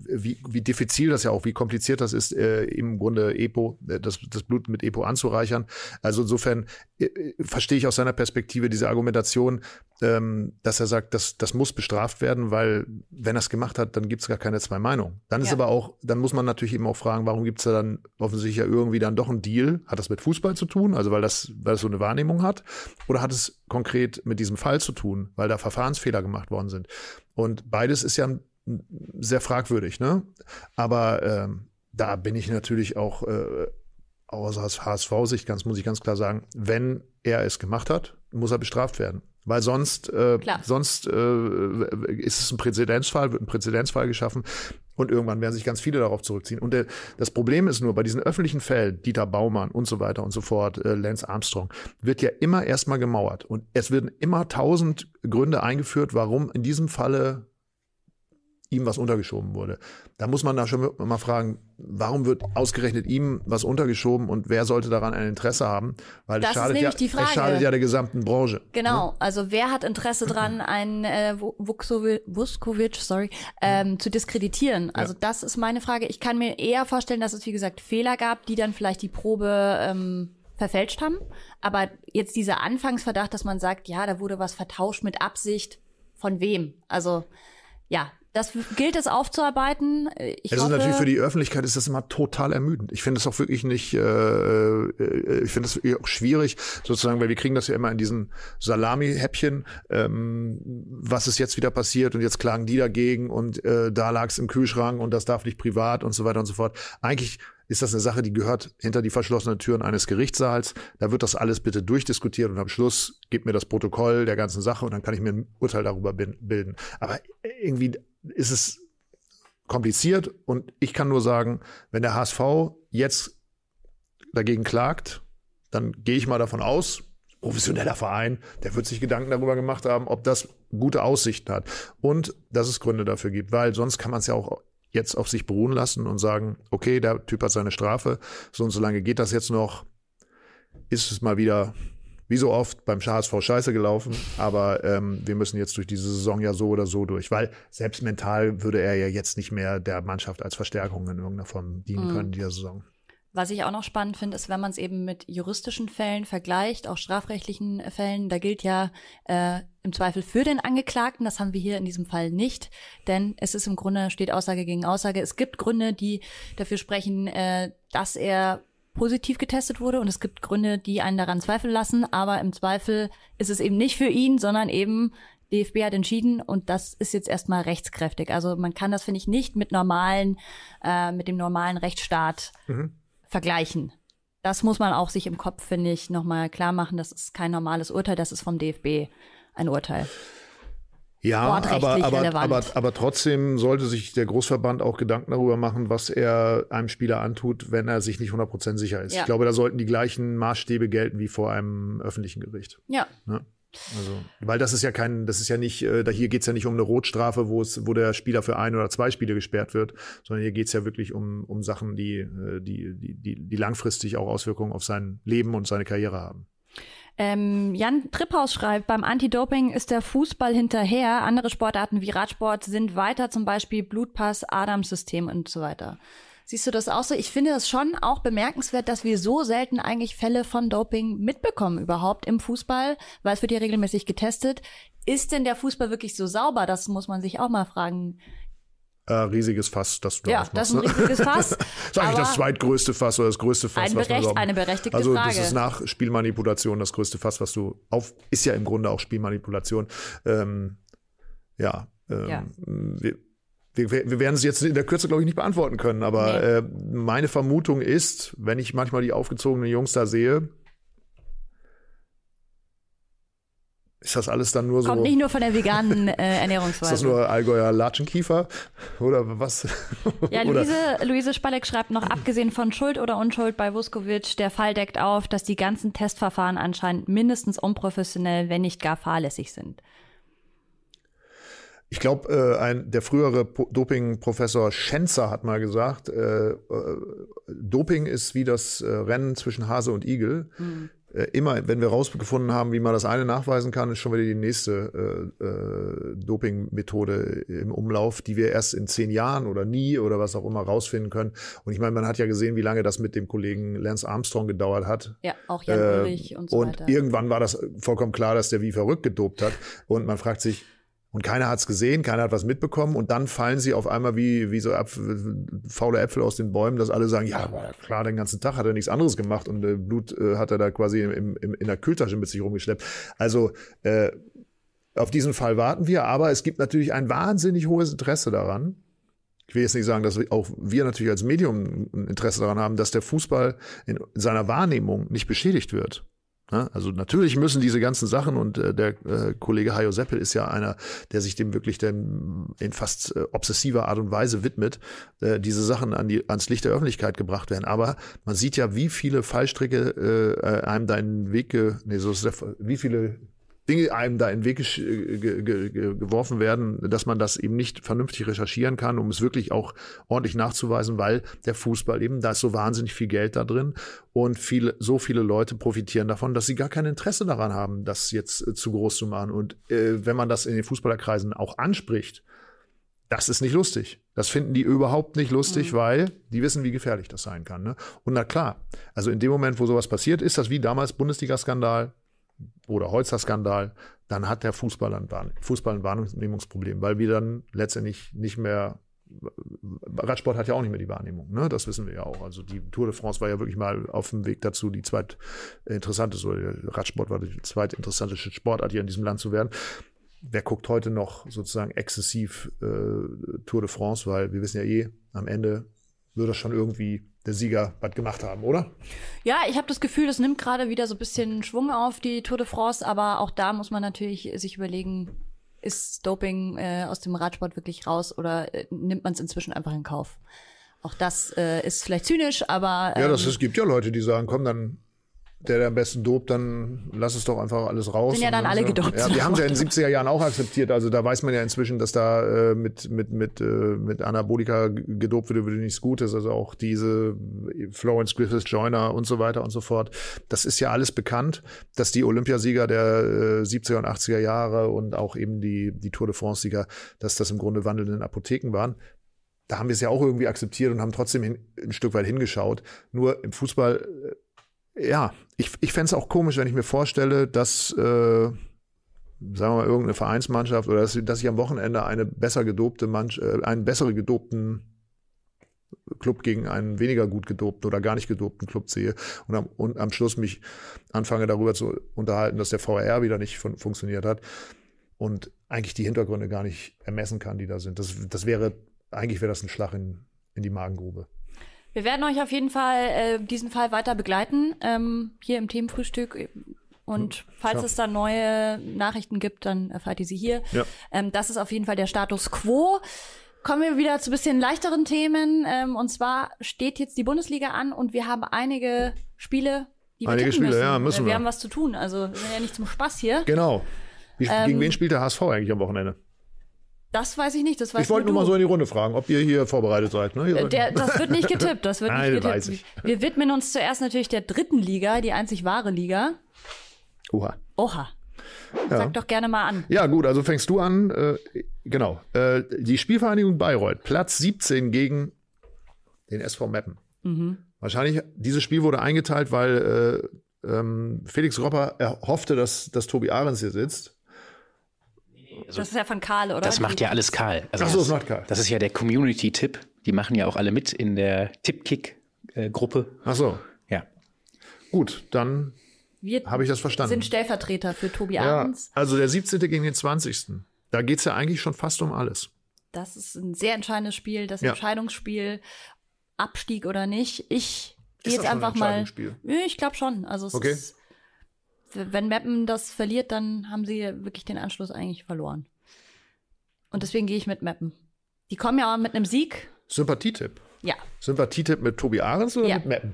wie, wie diffizil das ja auch, wie kompliziert das ist, äh, im Grunde EPO, äh, das, das Blut mit EPO anzureichern. Also insofern äh, äh, verstehe ich aus seiner Perspektive diese Argumentation, ähm, dass er sagt, das, das muss bestraft werden, weil wenn er es gemacht hat, dann gibt es gar keine zwei Meinungen. Dann ja. ist aber auch, dann muss man natürlich eben auch fragen, warum gibt es da dann offensichtlich ja irgendwie dann doch einen Deal? Hat das mit Fußball zu tun, also weil das, weil das so eine Wahrnehmung hat? Oder hat es konkret mit diesem Fall zu tun, weil da Verfahrensfehler gemacht worden sind? Und beides ist ja ein sehr fragwürdig, ne? Aber ähm, da bin ich natürlich auch äh, aus HSV-Sicht, ganz muss ich ganz klar sagen, wenn er es gemacht hat, muss er bestraft werden. Weil sonst, äh, sonst äh, ist es ein Präzedenzfall, wird ein Präzedenzfall geschaffen und irgendwann werden sich ganz viele darauf zurückziehen. Und der, das Problem ist nur, bei diesen öffentlichen Fällen, Dieter Baumann und so weiter und so fort, äh, Lance Armstrong, wird ja immer erstmal gemauert. Und es werden immer tausend Gründe eingeführt, warum in diesem Falle ihm was untergeschoben wurde. Da muss man da schon mal fragen, warum wird ausgerechnet ihm was untergeschoben und wer sollte daran ein Interesse haben? Weil das es schadet, ja, es schadet ja der gesamten Branche. Genau, ne? also wer hat Interesse dran, einen äh, Vuskovic, sorry, ähm, zu diskreditieren? Also ja. das ist meine Frage. Ich kann mir eher vorstellen, dass es wie gesagt Fehler gab, die dann vielleicht die Probe ähm, verfälscht haben. Aber jetzt dieser Anfangsverdacht, dass man sagt, ja, da wurde was vertauscht mit Absicht, von wem? Also ja, das gilt es aufzuarbeiten. Ich es ist natürlich für die Öffentlichkeit ist das immer total ermüdend. Ich finde es auch wirklich nicht, äh, äh ich finde es auch schwierig, sozusagen, weil wir kriegen das ja immer in diesen Salami-Häppchen, ähm, was ist jetzt wieder passiert und jetzt klagen die dagegen und äh, da lag es im Kühlschrank und das darf nicht privat und so weiter und so fort. Eigentlich ist das eine Sache, die gehört hinter die verschlossenen Türen eines Gerichtssaals. Da wird das alles bitte durchdiskutiert und am Schluss gibt mir das Protokoll der ganzen Sache und dann kann ich mir ein Urteil darüber bilden. Aber irgendwie ist es kompliziert und ich kann nur sagen, wenn der HSV jetzt dagegen klagt, dann gehe ich mal davon aus, professioneller Verein, der wird sich Gedanken darüber gemacht haben, ob das gute Aussichten hat und dass es Gründe dafür gibt, weil sonst kann man es ja auch jetzt auf sich beruhen lassen und sagen, okay, der Typ hat seine Strafe, so und so lange geht das jetzt noch, ist es mal wieder wie so oft beim HSV scheiße gelaufen, aber ähm, wir müssen jetzt durch diese Saison ja so oder so durch, weil selbst mental würde er ja jetzt nicht mehr der Mannschaft als Verstärkung in irgendeiner Form dienen mhm. können in dieser Saison. Was ich auch noch spannend finde, ist, wenn man es eben mit juristischen Fällen vergleicht, auch strafrechtlichen Fällen, da gilt ja äh, im Zweifel für den Angeklagten. Das haben wir hier in diesem Fall nicht, denn es ist im Grunde steht Aussage gegen Aussage. Es gibt Gründe, die dafür sprechen, äh, dass er positiv getestet wurde und es gibt Gründe, die einen daran zweifeln lassen, aber im Zweifel ist es eben nicht für ihn, sondern eben DFB hat entschieden und das ist jetzt erstmal rechtskräftig. Also man kann das, finde ich, nicht mit normalen, äh, mit dem normalen Rechtsstaat mhm. Vergleichen. das muss man auch sich im Kopf, finde ich, nochmal klar machen. Das ist kein normales Urteil, das ist vom DFB ein Urteil. Ja, aber, aber, aber, aber trotzdem sollte sich der Großverband auch Gedanken darüber machen, was er einem Spieler antut, wenn er sich nicht 100% sicher ist. Ja. Ich glaube, da sollten die gleichen Maßstäbe gelten wie vor einem öffentlichen Gericht. Ja. ja. Also, weil das ist ja kein, das ist ja nicht, äh, da hier geht's ja nicht um eine Rotstrafe, wo es, wo der Spieler für ein oder zwei Spiele gesperrt wird, sondern hier geht's ja wirklich um, um Sachen, die, äh, die, die, die, die langfristig auch Auswirkungen auf sein Leben und seine Karriere haben. Ähm, Jan Tripphaus schreibt, beim Anti-Doping ist der Fußball hinterher. Andere Sportarten wie Radsport sind weiter, zum Beispiel Blutpass, Adams-System und so weiter. Siehst du das auch so? Ich finde es schon auch bemerkenswert, dass wir so selten eigentlich Fälle von Doping mitbekommen überhaupt im Fußball, weil es wird ja regelmäßig getestet. Ist denn der Fußball wirklich so sauber? Das muss man sich auch mal fragen. Äh, riesiges Fass, das du da Ja, das ist ein riesiges Fass. das ist eigentlich das zweitgrößte Fass oder das größte Fass. Ein berecht, was eine berechtigte also, Frage. Also das ist nach Spielmanipulation das größte Fass, was du auf, ist ja im Grunde auch Spielmanipulation. Ähm, ja, ähm, ja. Wir, wir, wir werden es jetzt in der Kürze, glaube ich, nicht beantworten können, aber nee. äh, meine Vermutung ist, wenn ich manchmal die aufgezogenen Jungs da sehe, ist das alles dann nur so. Kommt nicht nur von der veganen äh, Ernährungsweise. ist das nur Allgäuer Latschenkiefer oder was? Ja, Luise, Luise Spalleck schreibt noch, abgesehen von Schuld oder Unschuld bei Vuskovic, der Fall deckt auf, dass die ganzen Testverfahren anscheinend mindestens unprofessionell, wenn nicht gar fahrlässig sind. Ich glaube, äh, ein, der frühere Doping-Professor Schenzer hat mal gesagt, äh, äh, Doping ist wie das äh, Rennen zwischen Hase und Igel. Mhm. Äh, immer, wenn wir rausgefunden haben, wie man das eine nachweisen kann, ist schon wieder die nächste äh, äh, Doping-Methode im Umlauf, die wir erst in zehn Jahren oder nie oder was auch immer rausfinden können. Und ich meine, man hat ja gesehen, wie lange das mit dem Kollegen Lance Armstrong gedauert hat. Ja, auch Jan äh, Ulrich und so und weiter. Und irgendwann war das vollkommen klar, dass der wie verrückt gedopt hat. Und man fragt sich, und keiner hat es gesehen, keiner hat was mitbekommen und dann fallen sie auf einmal wie, wie so Äpfel, faule Äpfel aus den Bäumen, dass alle sagen, ja, klar, den ganzen Tag hat er nichts anderes gemacht und äh, Blut äh, hat er da quasi im, im, in der Kühltasche mit sich rumgeschleppt. Also äh, auf diesen Fall warten wir, aber es gibt natürlich ein wahnsinnig hohes Interesse daran. Ich will jetzt nicht sagen, dass auch wir natürlich als Medium ein Interesse daran haben, dass der Fußball in seiner Wahrnehmung nicht beschädigt wird. Ne? Also natürlich müssen diese ganzen Sachen und äh, der äh, Kollege Hajo Seppel ist ja einer, der sich dem wirklich denn in fast äh, obsessiver Art und Weise widmet, äh, diese Sachen an die, ans Licht der Öffentlichkeit gebracht werden. Aber man sieht ja, wie viele Fallstricke äh, einem deinen Weg, ge nee, so ist der, wie viele Dinge einem da in den Weg ge geworfen werden, dass man das eben nicht vernünftig recherchieren kann, um es wirklich auch ordentlich nachzuweisen, weil der Fußball eben, da ist so wahnsinnig viel Geld da drin und viele, so viele Leute profitieren davon, dass sie gar kein Interesse daran haben, das jetzt äh, zu groß zu machen. Und äh, wenn man das in den Fußballerkreisen auch anspricht, das ist nicht lustig. Das finden die überhaupt nicht lustig, mhm. weil die wissen, wie gefährlich das sein kann. Ne? Und na klar, also in dem Moment, wo sowas passiert, ist das wie damals Bundesliga-Skandal, oder Holzer-Skandal, dann hat der Fußball ein, Fußball ein Wahrnehmungsproblem, weil wir dann letztendlich nicht mehr Radsport hat ja auch nicht mehr die Wahrnehmung, ne? Das wissen wir ja auch. Also die Tour de France war ja wirklich mal auf dem Weg dazu, die zweitinteressanteste, Radsport war die zweitinteressanteste Sportart hier in diesem Land zu werden. Wer guckt heute noch sozusagen exzessiv äh, Tour de France, weil wir wissen ja eh, am Ende wird das schon irgendwie der Sieger was gemacht haben, oder? Ja, ich habe das Gefühl, das nimmt gerade wieder so ein bisschen Schwung auf die Tour de France, aber auch da muss man natürlich sich überlegen, ist Doping äh, aus dem Radsport wirklich raus oder äh, nimmt man es inzwischen einfach in Kauf? Auch das äh, ist vielleicht zynisch, aber. Ähm, ja, das, ähm, es gibt ja Leute, die sagen, komm, dann der, der am besten dobt, dann lass es doch einfach alles raus. Sind ja dann alle gedopt. Ja, wir haben es ja in den 70er Jahren auch akzeptiert. Also da weiß man ja inzwischen, dass da äh, mit, mit, mit, äh, mit Anabolika gedopt wird, würde nichts Gutes. Also auch diese Florence Griffiths Joyner und so weiter und so fort. Das ist ja alles bekannt, dass die Olympiasieger der äh, 70er und 80er Jahre und auch eben die, die Tour de France-Sieger, dass das im Grunde wandelnden Apotheken waren da haben wir es ja auch irgendwie akzeptiert und haben trotzdem hin, ein Stück weit hingeschaut. Nur im Fußball äh, ja, ich, ich fände es auch komisch, wenn ich mir vorstelle, dass, äh, sagen wir mal, irgendeine Vereinsmannschaft oder dass, dass ich am Wochenende eine besser gedobte Mannschaft, äh, einen besseren gedobten Club gegen einen weniger gut gedobten oder gar nicht gedobten Club sehe und am, und am Schluss mich anfange darüber zu unterhalten, dass der VR wieder nicht fun funktioniert hat und eigentlich die Hintergründe gar nicht ermessen kann, die da sind. Das, das wäre, eigentlich wäre das ein Schlag in, in die Magengrube. Wir werden euch auf jeden Fall äh, diesen Fall weiter begleiten, ähm, hier im Themenfrühstück. Und falls ja. es da neue Nachrichten gibt, dann erfahrt ihr sie hier. Ja. Ähm, das ist auf jeden Fall der Status quo. Kommen wir wieder zu bisschen leichteren Themen. Ähm, und zwar steht jetzt die Bundesliga an und wir haben einige Spiele, die wir Einige Spiele, müssen. ja, müssen wir. wir. haben was zu tun. Also wir sind ja nicht zum Spaß hier. Genau. Wie, Ähm, gegen wen spielt der HSV eigentlich am Wochenende? Das weiß ich nicht. Das weiß Ich wollte nur du. mal so in die Runde fragen, ob ihr hier vorbereitet seid. Ne? Der, das wird nicht getippt. Das wird Nein, nicht getippt. weiß ich. Wir widmen uns zuerst natürlich der dritten Liga, die einzig wahre Liga. Oha. Oha. Ja. Sag doch gerne mal an. Ja, gut, also fängst du an. Äh, genau. Äh, die Spielvereinigung Bayreuth, Platz 17 gegen den SV Meppen. Mhm. Wahrscheinlich, dieses Spiel wurde eingeteilt, weil äh, ähm, Felix Ropper erhoffte, dass, dass Tobi Ahrens hier sitzt. Das ist ja von Karl, oder? Das macht ja alles Karl. Also Ach so, das macht Karl. Das ist ja der Community-Tipp. Die machen ja auch alle mit in der Tippkick-Gruppe. Ach so, Ja. gut, dann Wir habe ich das verstanden. sind Stellvertreter für Tobi ja, Ahrens. also der 17. gegen den 20. Da geht's ja eigentlich schon fast um alles. Das ist ein sehr entscheidendes Spiel, das Ja. Entscheidungsspiel, Abstieg oder nicht. Ich gehe jetzt das schon ein einfach mal. Ich glaube schon. Also es Okay. ist, wenn Meppen das verliert, dann haben sie wirklich den Anschluss eigentlich verloren. Und deswegen gehe ich mit Meppen. Die kommen ja auch mit einem Sieg. Sympathietipp. Ja. Sympathietipp mit Tobi Ahrens oder Ja. mit Meppen?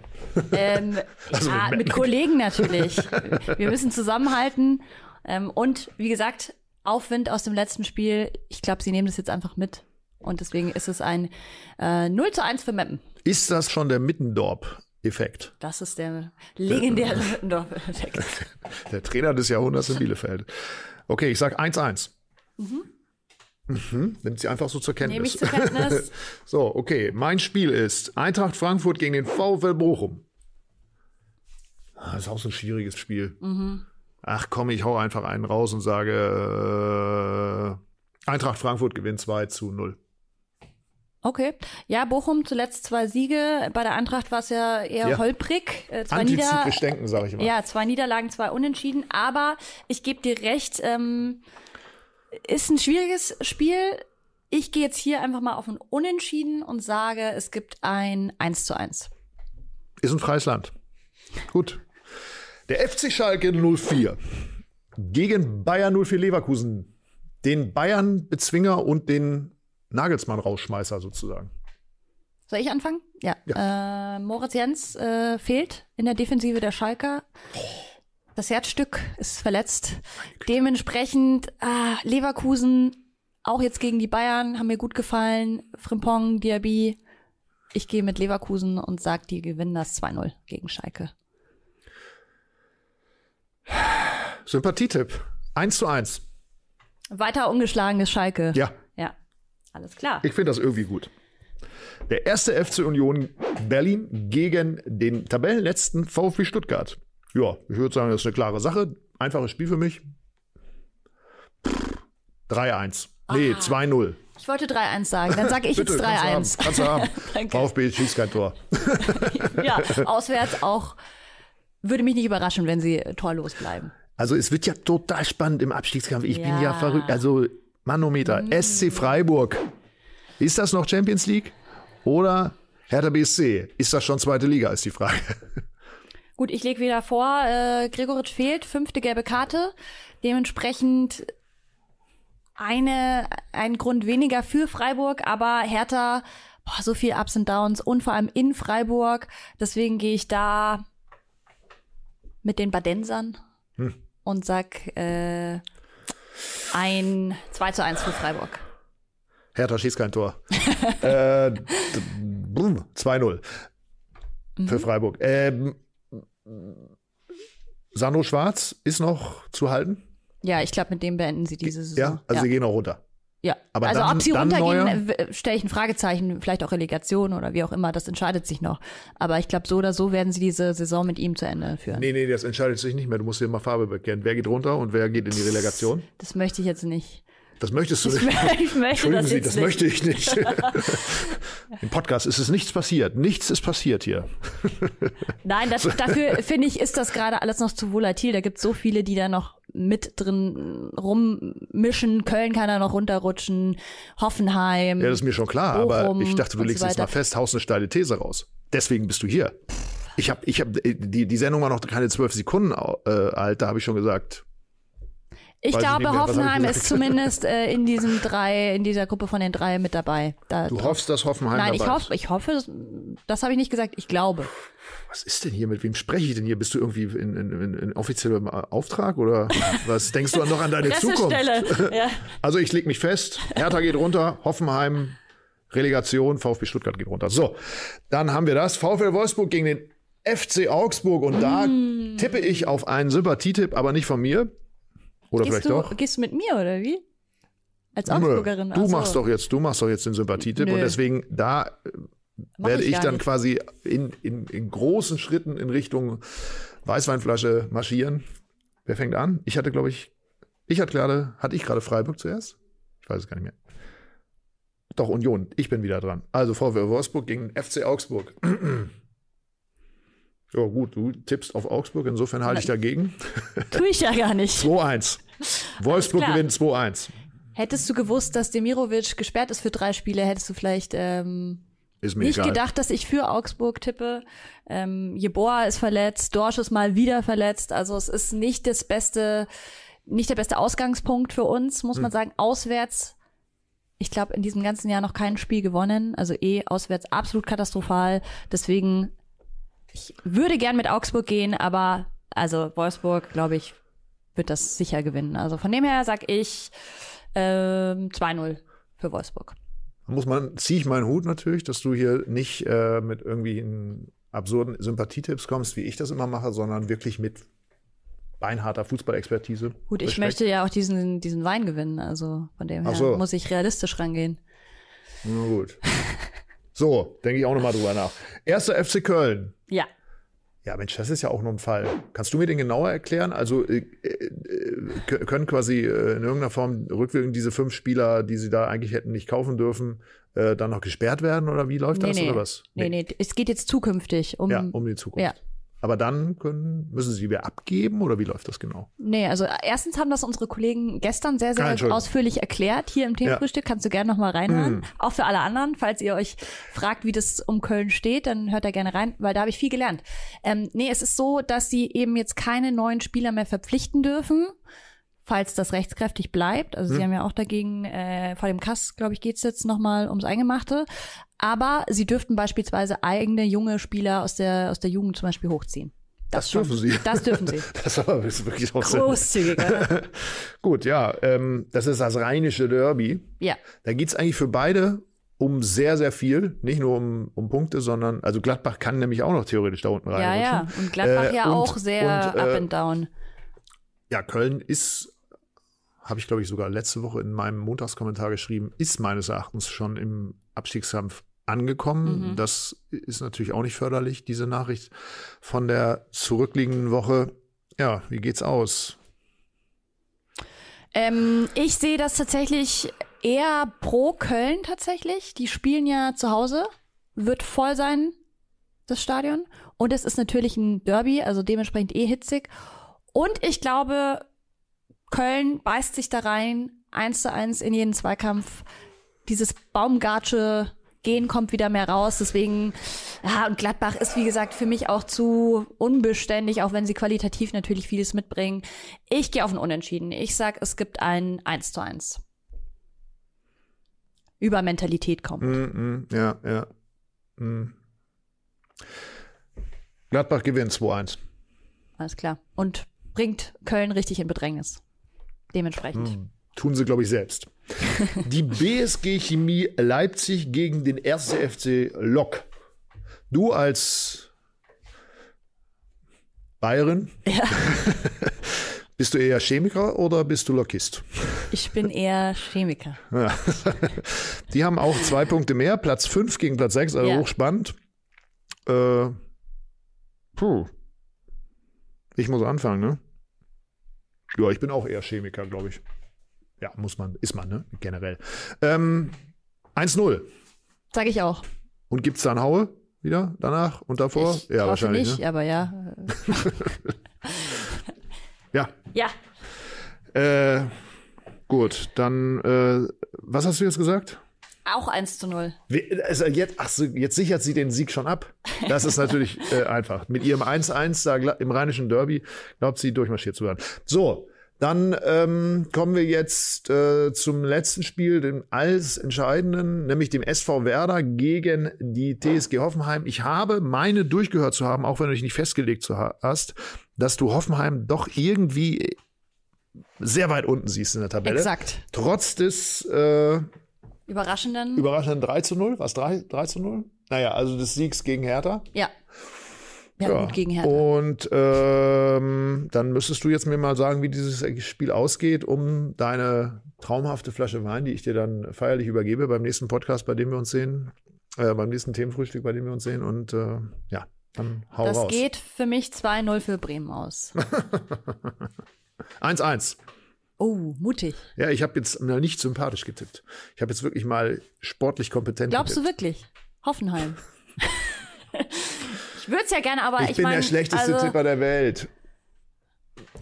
Ähm, Also ja, mit mit, Kollegen natürlich. Wir müssen zusammenhalten. Ähm, und wie gesagt, Aufwind aus dem letzten Spiel. Ich glaube, sie nehmen das jetzt einfach mit. Und deswegen ist es ein äh, 0 zu 1 für Meppen. Ist das schon der Mittendorp-Effekt? Das ist der legendäre Mittendorf-Effekt. Der Trainer des Jahrhunderts in Bielefeld. Okay, ich sag 1-1. Mhm. Nimmt sie einfach so zur Kenntnis. Nehme ich zur Kenntnis. so, okay. Mein Spiel ist Eintracht Frankfurt gegen den VfL Bochum. Ah, Das ist auch so ein schwieriges Spiel. Mhm. Ach komm, ich hau einfach einen raus und sage äh, Eintracht Frankfurt gewinnt 2 zu 0. Okay. Ja, Bochum zuletzt zwei Siege. Bei der Eintracht war es ja eher Ja. holprig. Äh, zwei, Nieder denken, sage ich immer. ja, zwei Niederlagen, zwei Unentschieden. Aber ich gebe dir recht, ähm, ist ein schwieriges Spiel. Ich gehe jetzt hier einfach mal auf ein Unentschieden und sage, es gibt ein 1 zu 1. Ist ein freies Land. Gut. Der FC Schalke 04 gegen Bayern 04 Leverkusen. Den Bayern-Bezwinger und den Nagelsmann-Rausschmeißer sozusagen. Soll ich anfangen? Ja. Äh, Moritz Jens äh, fehlt in der Defensive der Schalker. Das Herzstück ist verletzt. Dementsprechend ah, Leverkusen auch jetzt gegen die Bayern haben mir gut gefallen. Frimpong, Diaby. Ich gehe mit Leverkusen und sag, die gewinnen das 2-0 gegen Schalke. Sympathietipp. 1 zu 1. Weiter ungeschlagenes Schalke. Ja, Ja. Alles klar. ich finde das irgendwie gut. Der erste FC Union Berlin gegen den Tabellenletzten VfB Stuttgart. Ja, ich würde sagen, das ist eine klare Sache. Einfaches Spiel für mich. 3-1. Nee, 2-0. Ich wollte 3-1 sagen. Dann sage ich jetzt Bitte, kannst 3-1. du haben. Kannst du haben. VfB schießt kein Tor. Ja, auswärts auch. Würde mich nicht überraschen, wenn sie torlos bleiben. Also es wird ja total spannend im Abstiegskampf. Ich bin ja Ja. Mm. verrückt. Also Manometer, SC Freiburg. Ist das noch Champions League? Oder Hertha BSC? Ist das schon zweite Liga, ist die Frage. Gut, ich lege wieder vor, äh, Gregoritsch fehlt, fünfte gelbe Karte. Dementsprechend eine, ein Grund weniger für Freiburg, aber Hertha, boah, so viel Ups und Downs und vor allem in Freiburg. Deswegen gehe ich da mit den Badensern und sag äh, ein 2 zu 1 für Freiburg. Hertha schießt kein Tor. äh, d- brumm, 2-0 Mhm. für Freiburg. Ähm, Sandro Schwarz ist noch zu halten? Ja, ich glaube, mit dem beenden sie diese Saison. Ja, also sie gehen auch runter. Ja, Aber also dann- ob sie runtergehen, stelle ich ein Fragezeichen, vielleicht auch Relegation oder wie auch immer, das entscheidet sich noch. Aber ich glaube, so oder so werden sie diese Saison mit ihm zu Ende führen. Nee, nee, das entscheidet sich nicht mehr. Du musst dir mal Farbe bekennen. Wer geht runter und wer geht in die Relegation? Das möchte ich jetzt nicht. Das möchtest du Ich, nicht. ich möchte Entschuldigen das Sie, das nicht. möchte ich nicht. Im Podcast ist es nichts passiert. Nichts ist passiert hier. Nein, das, dafür finde ich, ist das gerade alles noch zu volatil. Da gibt es so viele, die da noch mit drin rummischen. Köln kann da noch runterrutschen, Hoffenheim. Ja, das ist mir schon klar. Bochum aber ich dachte, du legst so jetzt mal fest, haust eine steile These raus. Deswegen bist du hier. Ich habe, ich hab, die, die Sendung war noch keine zwölf Sekunden äh, alt, da habe ich schon gesagt. Ich ich glaube, mehr, ich Hoffenheim gesagt? ist zumindest äh, in diesen drei, in dieser Gruppe von den drei mit dabei. Da, Du hoffst, dass Hoffenheim Nein, ich dabei hoffe, ist. ich hoffe, das, das habe ich nicht gesagt. Ich glaube. Was ist denn hier? Mit wem spreche ich denn hier? Bist du irgendwie in, in, in, in offiziellem Auftrag oder was denkst du noch an deine Zukunft? Ja. Also ich leg mich fest, Hertha geht runter, Hoffenheim, Relegation, VfB Stuttgart geht runter. So, dann haben wir das. VfL Wolfsburg gegen den FC Augsburg und da Mm. tippe ich auf einen Sympathietipp, aber nicht von mir. Oder Gehst vielleicht du, doch. gehst du mit mir oder wie? Als Augsburgerin. Du so. machst doch jetzt, du machst doch jetzt den Sympathietipp Nö. und deswegen da äh, Mach werde ich ich, dann nicht. quasi in, in, in großen Schritten in Richtung Weißweinflasche marschieren. Wer fängt an? Ich hatte, glaube ich, ich hatte gerade, hatte ich gerade Freiburg zuerst? Ich weiß es gar nicht mehr. Doch, Union, ich bin wieder dran. Also VfL Wolfsburg gegen FC Augsburg. Ja, gut, du tippst auf Augsburg, insofern halte ich dagegen. Tue ich ja gar nicht. 2-1. Wolfsburg gewinnt 2-1. Hättest du gewusst, dass Demirovic gesperrt ist für drei Spiele, hättest du vielleicht ähm, nicht egal. gedacht, dass ich für Augsburg tippe. Ähm, Jeboa ist verletzt, Dorsch ist mal wieder verletzt. Also es ist nicht das beste, nicht der beste Ausgangspunkt für uns, muss Hm. man sagen. Auswärts, ich glaube, in diesem ganzen Jahr noch kein Spiel gewonnen. Also eh auswärts absolut katastrophal. Deswegen, ich würde gern mit Augsburg gehen, aber also Wolfsburg, glaube ich, wird das sicher gewinnen. Also von dem her sag ich ähm, 2-0 für Wolfsburg. Muss man, ziehe ich meinen Hut natürlich, dass du hier nicht äh, mit irgendwie absurden Sympathietipps kommst, wie ich das immer mache, sondern wirklich mit beinharter Fußballexpertise. Gut, ich Respekt. möchte ja auch diesen, diesen Wein gewinnen, also von dem her so. muss ich realistisch rangehen. Na gut. So, denke ich auch nochmal drüber nach. Erster FC Köln. Ja. Ja, Mensch, das ist ja auch nur ein Fall. Kannst du mir den genauer erklären? Also äh, äh, kö- können quasi äh, in irgendeiner Form rückwirkend diese fünf Spieler, die sie da eigentlich hätten nicht kaufen dürfen, äh, dann noch gesperrt werden oder wie läuft Nee, das nee. oder was? Nee, nee, es geht jetzt zukünftig um. Ja, um die Zukunft. Ja. Aber dann können, müssen sie wieder abgeben oder wie läuft das genau? Nee, also erstens haben das unsere Kollegen gestern sehr, sehr ausführlich erklärt hier im Themenfrühstück. Kannst du gerne nochmal reinhören. Auch für alle anderen, falls ihr euch fragt, wie das um Köln steht, dann hört da gerne rein, weil da habe ich viel gelernt. Ähm, nee, es ist so, dass sie eben jetzt keine neuen Spieler mehr verpflichten dürfen. Falls das rechtskräftig bleibt. Also sie haben ja auch dagegen, äh, vor dem Kass, glaube ich, geht's jetzt nochmal ums Eingemachte. Aber sie dürften beispielsweise eigene junge Spieler aus der, aus der Jugend zum Beispiel hochziehen. Das schon. dürfen sie. Das dürfen sie. Das ist wirklich auch Großzügiger. gut. Ja, ähm, das ist das rheinische Derby. ja. Da geht's eigentlich für beide um sehr, sehr viel. Nicht nur um, um Punkte, sondern, also Gladbach kann nämlich auch noch theoretisch da unten Ja, reinrutschen. ja. Und Gladbach Äh, ja und- auch sehr und, up äh, and down. Ja, Köln ist, habe ich glaube ich sogar letzte Woche in meinem Montagskommentar geschrieben, ist meines Erachtens schon im Abstiegskampf angekommen. Mhm. Das ist natürlich auch nicht förderlich, diese Nachricht von der zurückliegenden Woche. Ja, wie geht's aus? Ähm, ich sehe das tatsächlich eher pro Köln tatsächlich. Die spielen ja zu Hause, wird voll sein, das Stadion. Und es ist natürlich ein Derby, also dementsprechend eh hitzig. Und ich glaube, Köln beißt sich da rein, eins zu eins in jeden Zweikampf. Dieses Baumgartsche Gehen kommt wieder mehr raus. Deswegen, ja, und Gladbach ist, wie gesagt, für mich auch zu unbeständig, auch wenn sie qualitativ natürlich vieles mitbringen. Ich gehe auf ein Unentschieden. Ich sag, es gibt ein 1 zu 1. Über Mentalität kommt. Mm, mm, ja, ja. Mm. Gladbach gewinnt 2-1. Alles klar. Und bringt Köln richtig in Bedrängnis. Dementsprechend. Tun sie, glaube ich, selbst. Die BSG Chemie Leipzig gegen den 1. FC Lok. Du als Bayerin, Ja. bist du eher Chemiker oder bist du Lokist? Ich bin eher Chemiker. Ja. Die haben auch zwei Punkte mehr, Platz 5 gegen Platz 6, also Ja. hochspannend. Äh, puh. Ich muss anfangen, ne? Ja, ich bin auch eher Chemiker, glaube ich. Ja, muss man, ist man, ne? Generell. Ähm, 1-0. Sag ich auch. Und gibt es dann Haue wieder danach und davor? Ich ja, wahrscheinlich. nicht, Ne? aber ja. Ja. Ja. Äh, gut, dann, äh, was hast du jetzt gesagt? Auch 1 zu 0. Wie- Also jetzt, ach so, jetzt sichert sie den Sieg schon ab. Das ist natürlich äh, einfach. Mit ihrem 1-1 da gla- im rheinischen Derby glaubt sie durchmarschiert zu werden. So, dann ähm, kommen wir jetzt äh, zum letzten Spiel, dem alles entscheidenden, nämlich dem SV Werder gegen die TSG Hoffenheim. Ich habe meine durchgehört zu haben, auch wenn du dich nicht festgelegt hast, dass du Hoffenheim doch irgendwie sehr weit unten siehst in der Tabelle. Exakt. Trotz des äh, Überraschenden. überraschenden 3 zu 0. Was, 3, 3 zu 0? Naja, also des Siegs gegen Hertha. ja. Ja, gut gegen Hertha. Und ähm, dann müsstest du jetzt mir mal sagen, wie dieses Spiel ausgeht, um deine traumhafte Flasche Wein, die ich dir dann feierlich übergebe beim nächsten Podcast, bei dem wir uns sehen, äh, beim nächsten Themenfrühstück, bei dem wir uns sehen. Und äh, ja, dann hau das raus. geht für mich 2-0 für Bremen aus. 1-1. Oh, mutig. Ja, ich habe jetzt mal nicht sympathisch getippt. Ich habe jetzt wirklich mal sportlich kompetent Glaubst du getippt. wirklich? Hoffenheim. ich würde es ja gerne, aber Ich, ich, bin mein, der schlechteste also, Tipper der Welt.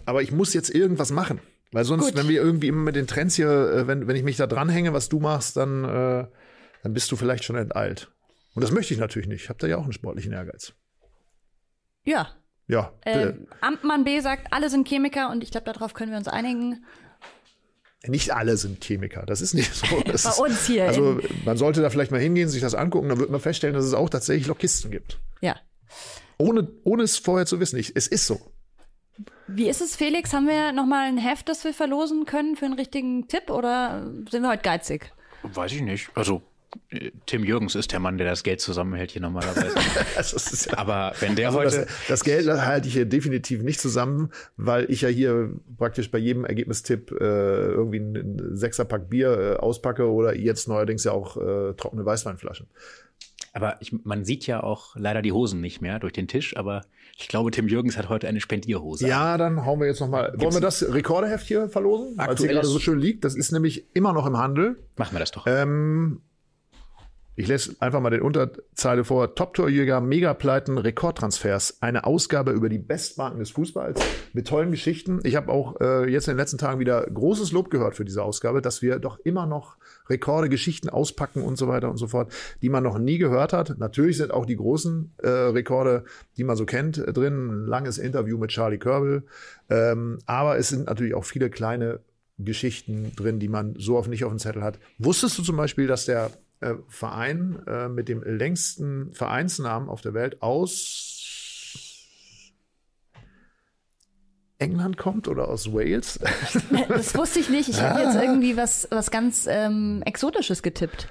Aber ich muss jetzt irgendwas machen. Weil sonst, Gut. wenn wir irgendwie immer mit den Trends hier, äh, wenn, wenn ich mich da dranhänge, was du machst, dann, äh, dann bist du vielleicht schon enteilt. Und das möchte ich natürlich nicht. Ich habe da ja auch einen sportlichen Ehrgeiz. Ja. Ja. Ähm, Amtmann B sagt, alle sind Chemiker und ich glaube, darauf können wir uns einigen. Nicht alle sind Chemiker. Das ist nicht so. Das Bei ist, uns hier Also man sollte da vielleicht mal hingehen, sich das angucken, dann wird man feststellen, dass es auch tatsächlich Lokisten gibt. Ja. Ohne, ohne es vorher zu wissen. Ich, es ist so. Wie ist es, Felix? Haben wir noch mal ein Heft, das wir verlosen können für einen richtigen Tipp oder sind wir heute geizig? Weiß ich nicht. Also, Tim Jürgens ist der Mann, der das Geld zusammenhält hier normalerweise. Ja Aber wenn der Also heute. das, das Geld halte ich hier definitiv nicht zusammen, weil ich ja hier praktisch bei jedem Ergebnistipp äh, irgendwie einen Sechserpack Bier äh, auspacke oder jetzt neuerdings ja auch äh, trockene Weißweinflaschen. Aber ich, man sieht ja auch leider die Hosen nicht mehr durch den Tisch, aber ich glaube, Tim Jürgens hat heute eine Spendierhose. an. Ja, dann hauen wir jetzt noch mal. Wollen wir das Rekordeheft hier verlosen? Weil es hier gerade so schön liegt. Das ist nämlich immer noch im Handel. Machen wir das doch. Ähm, ich lese einfach mal den Unterzeile vor. Top-Torjäger, Megapleiten, Rekordtransfers. Eine Ausgabe über die Bestmarken des Fußballs mit tollen Geschichten. Ich habe auch äh, jetzt in den letzten Tagen wieder großes Lob gehört für diese Ausgabe, dass wir doch immer noch Rekorde, Geschichten auspacken und so weiter und so fort, die man noch nie gehört hat. Natürlich sind auch die großen äh, Rekorde, die man so kennt, äh, drin. Ein langes Interview mit Charlie Körbel. Ähm, aber es sind natürlich auch viele kleine Geschichten drin, die man so oft nicht auf dem Zettel hat. Wusstest du zum Beispiel, dass der äh, Verein äh, mit dem längsten Vereinsnamen auf der Welt aus England kommt oder aus Wales? Das wusste ich nicht. Ich habe jetzt irgendwie was, was ganz ähm, Exotisches getippt.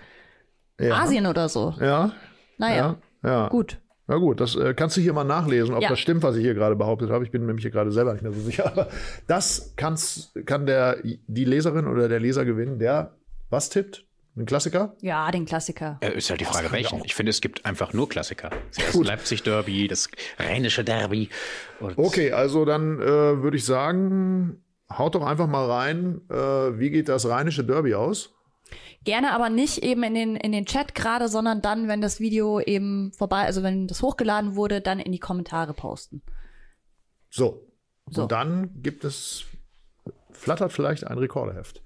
ja. Asien oder so. Ja. Naja, Ja. ja. gut. Na gut, das äh, kannst du hier mal nachlesen, ob Ja. das stimmt, was ich hier gerade behauptet habe. Ich bin nämlich hier gerade selber nicht mehr so sicher. Aber das kann's, kann der, die Leserin oder der Leser gewinnen, der was tippt? Ein Klassiker? Ja, den Klassiker. Äh, ist halt die Frage, welchen. Ich finde, es gibt einfach nur Klassiker. Das. Leipzig-Derby, das rheinische Derby. Und Okay, also dann äh, würde ich sagen, haut doch einfach mal rein, äh, wie geht das rheinische Derby aus? Gerne aber nicht eben in den, in den Chat gerade, sondern dann, wenn das Video eben vorbei, also wenn das hochgeladen wurde, dann in die Kommentare posten. So. So. Und dann gibt es, flattert vielleicht ein Rekordeheft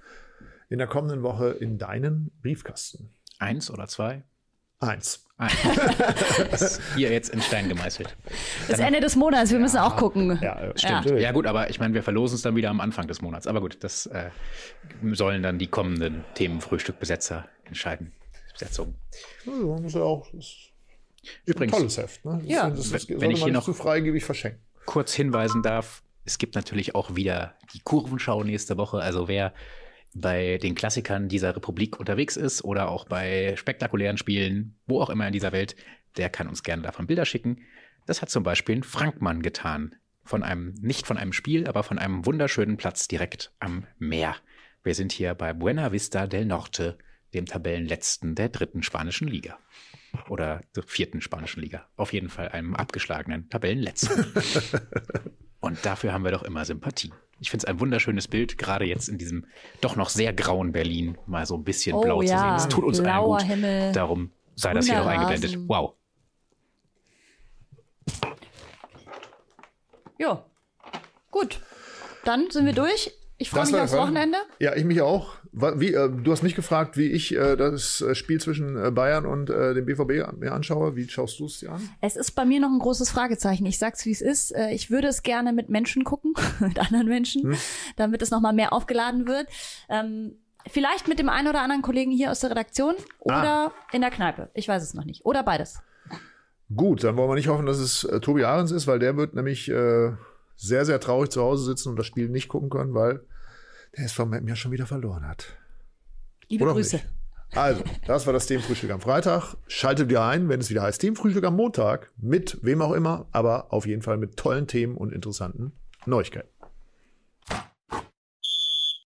in der kommenden Woche in deinen Briefkasten. Eins oder zwei? Eins. Eins. ist hier jetzt in Stein gemeißelt. Das Ende des Monats, wir müssen auch gucken. Ja, äh, Ja. stimmt. Ja gut, aber ich meine, wir verlosen es dann wieder am Anfang des Monats. Aber gut, das äh, sollen dann die kommenden Themenfrühstückbesetzer entscheiden. Besetzung. Also, das ist ja auch das ist Übrigens, ein tolles Heft. Ne? Das, Ja. das, das, das Wenn sollte ich man hier nicht noch- zu freigebig verschenken. kurz hinweisen darf, es gibt natürlich auch wieder die Kurvenschau nächste Woche. Also wer bei den Klassikern dieser Republik unterwegs ist oder auch bei spektakulären Spielen, wo auch immer in dieser Welt, der kann uns gerne davon Bilder schicken. Das hat zum Beispiel ein Frankmann getan. Von einem, nicht von einem Spiel, aber von einem wunderschönen Platz direkt am Meer. Wir sind hier bei Buena Vista del Norte, dem Tabellenletzten der dritten spanischen Liga. Oder der vierten spanischen Liga. Auf jeden Fall einem abgeschlagenen Tabellenletzten. Und dafür haben wir doch immer Sympathie. Ich finde es ein wunderschönes Bild, gerade jetzt in diesem doch noch sehr grauen Berlin, mal so ein bisschen Oh blau zu ja, sehen. Das tut uns allen blauer gut. Himmel, Darum sei das hier noch eingeblendet. Wow. Jo. Gut. Dann sind wir durch. Ich freue mich aufs. Wochenende. Ja, ich mich auch. Wie, äh, du hast mich gefragt, wie ich äh, das äh, Spiel zwischen äh, Bayern und äh, dem BVB mir anschaue. Wie schaust du es dir an? Es ist bei mir noch ein großes Fragezeichen. Ich sag's, wie es ist. Äh, Ich würde es gerne mit Menschen gucken, mit anderen Menschen, Hm. damit es nochmal mehr aufgeladen wird. Ähm, vielleicht mit dem einen oder anderen Kollegen hier aus der Redaktion oder in der Kneipe. Ich weiß es noch nicht. Oder beides. Gut, dann wollen wir nicht hoffen, dass es äh, Tobi Ahrens ist, weil der wird nämlich sehr, sehr traurig zu Hause sitzen und das Spiel nicht gucken können, weil der SV Meppen ja schon wieder verloren hat. Liebe Oder Grüße. nicht. Also, das war das Themenfrühstück am Freitag. Schaltet wieder ein, wenn es wieder heißt Themenfrühstück am Montag. Mit wem auch immer, aber auf jeden Fall mit tollen Themen und interessanten Neuigkeiten.